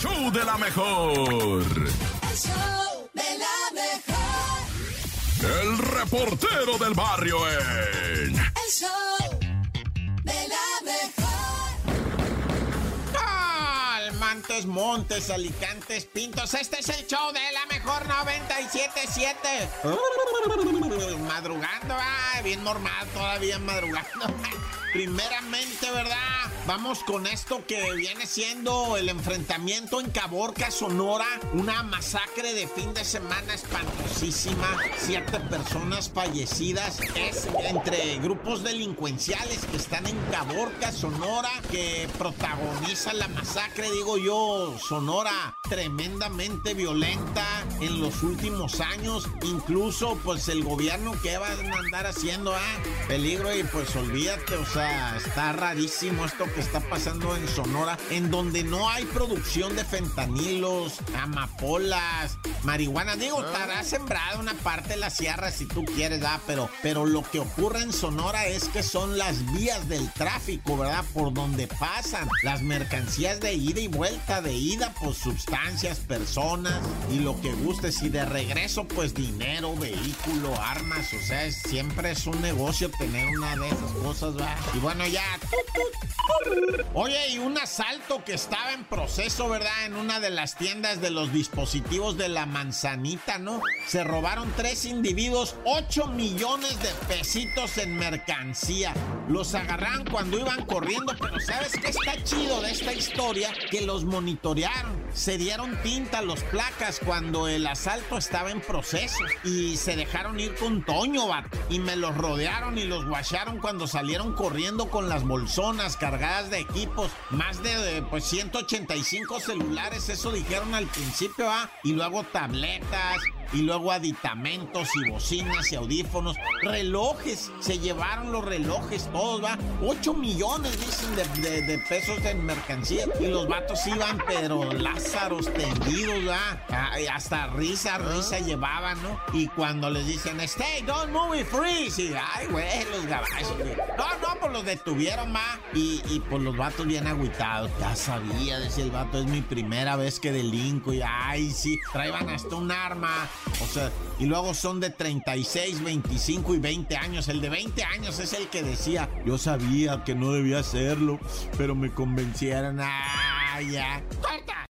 show de la mejor. El show de la mejor. El reportero del barrio en. El show de la mejor. Almantes, Montes, Alicantes, Pintos. Este es el show de la mejor 977. Madrugando, ay, bien normal, todavía madrugando. Primeramente, ¿verdad? Vamos con esto que viene siendo el enfrentamiento en Caborca, Sonora. Una masacre de fin de semana espantosísima. Siete personas fallecidas. Es entre grupos delincuenciales que están en Caborca, Sonora, que protagonizan la masacre, digo yo, Sonora, tremendamente violenta en los últimos años. Incluso, pues el gobierno que va a andar haciendo, ah, peligro y pues olvídate, o sea está rarísimo esto que está pasando en Sonora, en donde no hay producción de fentanilos, amapolas, marihuana. Digo, estará sembrada una parte de la sierra si tú quieres, ¿verdad? Pero, pero lo que ocurre en Sonora es que son las vías del tráfico, ¿verdad? Por donde pasan las mercancías de ida y vuelta, de ida, pues sustancias, personas y lo que gustes. Y de regreso, pues dinero, vehículo, armas. O sea, es- siempre es un negocio tener una de esas cosas, ¿verdad? Y bueno, ya. Oye, y un asalto que estaba en proceso, ¿verdad? En una de las tiendas de los dispositivos de la manzanita, ¿no? Se robaron tres individuos, 8 millones de pesitos en mercancía. Los agarraron cuando iban corriendo, pero ¿sabes qué está chido de esta historia? Que los monitorearon. Se dieron tinta los placas cuando el asalto estaba en proceso. Y se dejaron ir con Toño, vato. Y me los rodearon y los guacharon cuando salieron corriendo con las bolsonas cargadas de equipos. Más de pues 185 celulares, eso dijeron al principio, ¿ah? Y luego tabletas, y luego aditamentos y bocinas y audífonos, relojes, se llevaron los relojes todos, va, 8 millones dicen de, de- de pesos en mercancía. Y los vatos iban pero lázaros tendidos, va, hasta risa, risa llevaban, ¿no? Y cuando les dicen, stay, don't move, freeze, y ay, güey, los gabachos, güey. no, no, pues los detuvieron, va, y, y pues los vatos bien agüitados, ya sabía, decía el vato, es mi primera vez que delinco, y ay, sí, traían hasta un arma, o sea, y luego son de 36, 25 y 20 años. El de 20 años es el que decía, yo sabía que no debía hacerlo, pero me convencieron. Ah, ya. ¡Corta!